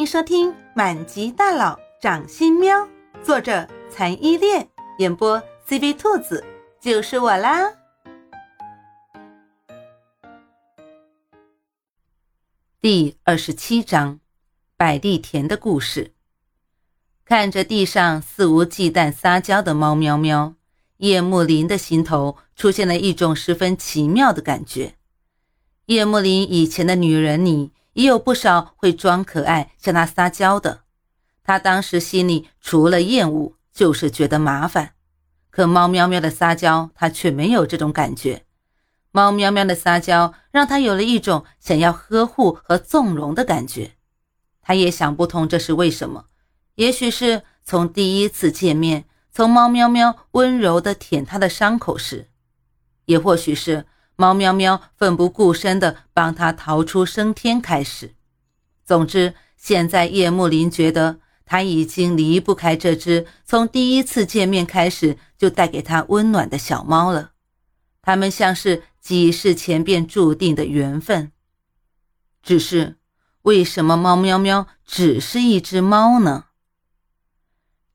欢迎收听《满级大佬掌心喵》，作者残依恋，演播 CV 兔子，就是我啦。第二十七章，百利田的故事。看着地上肆无忌惮撒娇的猫喵喵，叶幕林的心头出现了一种十分奇妙的感觉。叶幕林以前的女人里。也有不少会装可爱向他撒娇的，他当时心里除了厌恶就是觉得麻烦。可猫喵喵的撒娇，他却没有这种感觉。猫喵喵的撒娇让他有了一种想要呵护和纵容的感觉。他也想不通这是为什么，也许是从第一次见面，从猫喵喵温柔地舔他的伤口时，也或许是。猫喵喵奋不顾身地帮他逃出升天开始。总之，现在叶幕林觉得他已经离不开这只从第一次见面开始就带给他温暖的小猫了。他们像是几世前便注定的缘分。只是，为什么猫喵喵只是一只猫呢？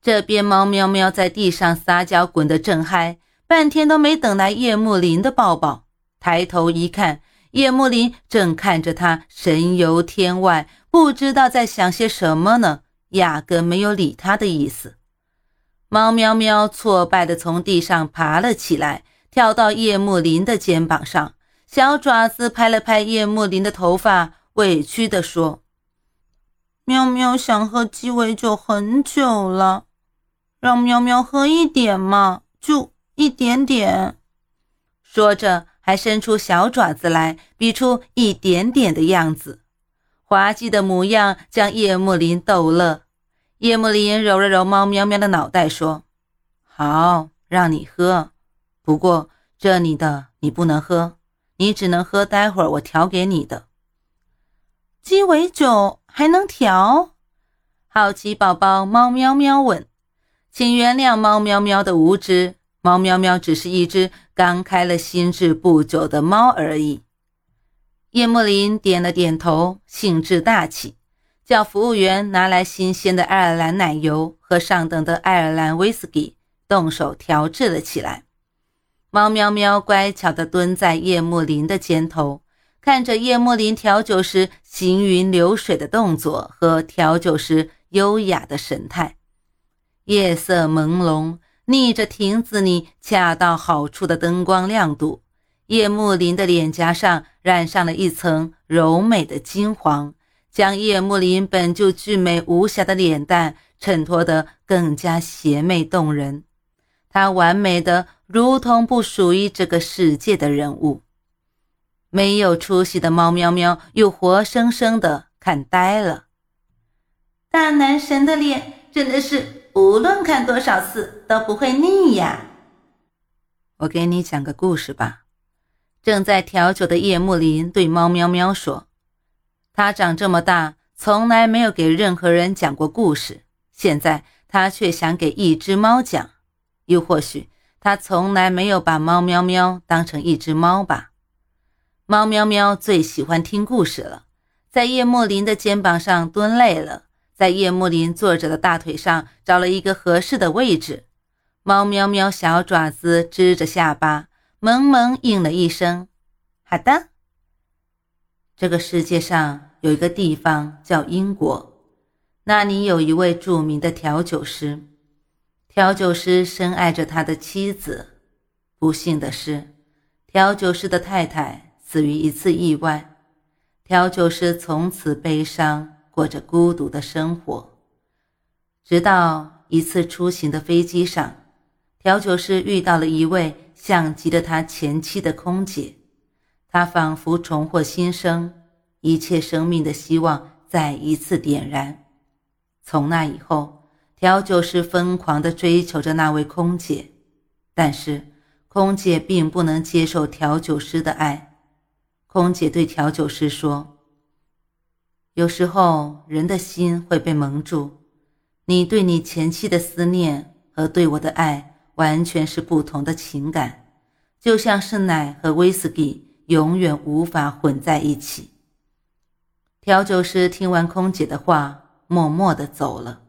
这边猫喵喵在地上撒娇，滚得正嗨，半天都没等来叶幕林的抱抱。抬头一看，叶幕林正看着他神游天外，不知道在想些什么呢，压根没有理他的意思。猫喵喵挫败地从地上爬了起来，跳到叶幕林的肩膀上，小爪子拍了拍叶幕林的头发，委屈地说：“喵喵想喝鸡尾酒很久了，让喵喵喝一点嘛，就一点点。”说着。还伸出小爪子来，比出一点点的样子，滑稽的模样将叶幕林逗乐。叶幕林揉了揉猫喵喵的脑袋，说：“好，让你喝，不过这里的你不能喝，你只能喝待会儿我调给你的鸡尾酒，还能调？”好奇宝宝猫喵喵问：“请原谅猫喵喵的无知。”猫喵喵只是一只刚开了心智不久的猫而已。叶幕林点了点头，兴致大起，叫服务员拿来新鲜的爱尔兰奶油和上等的爱尔兰威士忌，动手调制了起来。猫喵喵乖巧地蹲在叶幕林的肩头，看着叶幕林调酒时行云流水的动作和调酒时优雅的神态。夜色朦胧。逆着亭子里恰到好处的灯光亮度，叶幕林的脸颊上染上了一层柔美的金黄，将叶幕林本就俊美无瑕的脸蛋衬托得更加邪魅动人。他完美的如同不属于这个世界的人物。没有出息的猫喵喵又活生生的看呆了，大男神的脸真的是。无论看多少次都不会腻呀！我给你讲个故事吧。正在调酒的叶幕林对猫喵喵说：“他长这么大，从来没有给任何人讲过故事，现在他却想给一只猫讲。又或许他从来没有把猫喵喵当成一只猫吧？猫喵喵最喜欢听故事了，在叶幕林的肩膀上蹲累了。”在叶幕林坐着的大腿上找了一个合适的位置，猫喵喵小爪子支着下巴，萌萌应了一声：“好的。”这个世界上有一个地方叫英国，那里有一位著名的调酒师。调酒师深爱着他的妻子，不幸的是，调酒师的太太死于一次意外，调酒师从此悲伤。过着孤独的生活，直到一次出行的飞机上，调酒师遇到了一位像极了他前妻的空姐，他仿佛重获新生，一切生命的希望再一次点燃。从那以后，调酒师疯狂地追求着那位空姐，但是空姐并不能接受调酒师的爱。空姐对调酒师说。有时候人的心会被蒙住，你对你前妻的思念和对我的爱完全是不同的情感，就像是奶和威士忌永远无法混在一起。调酒师听完空姐的话，默默地走了。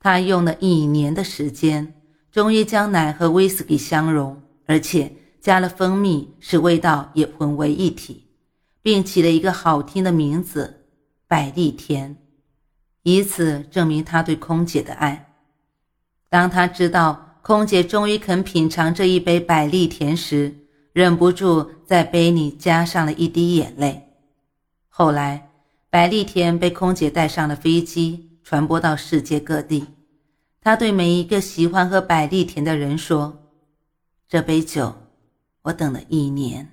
他用了一年的时间，终于将奶和威士忌相融，而且加了蜂蜜，使味道也混为一体，并起了一个好听的名字——百利甜，以此证明他对空姐的爱。当他知道空姐终于肯品尝这一杯百利甜时，忍不住在杯里加上了一滴眼泪。后来，百利甜被空姐带上了飞机，传播到世界各地。他对每一个喜欢喝百利甜的人说：“这杯酒，我等了一年。”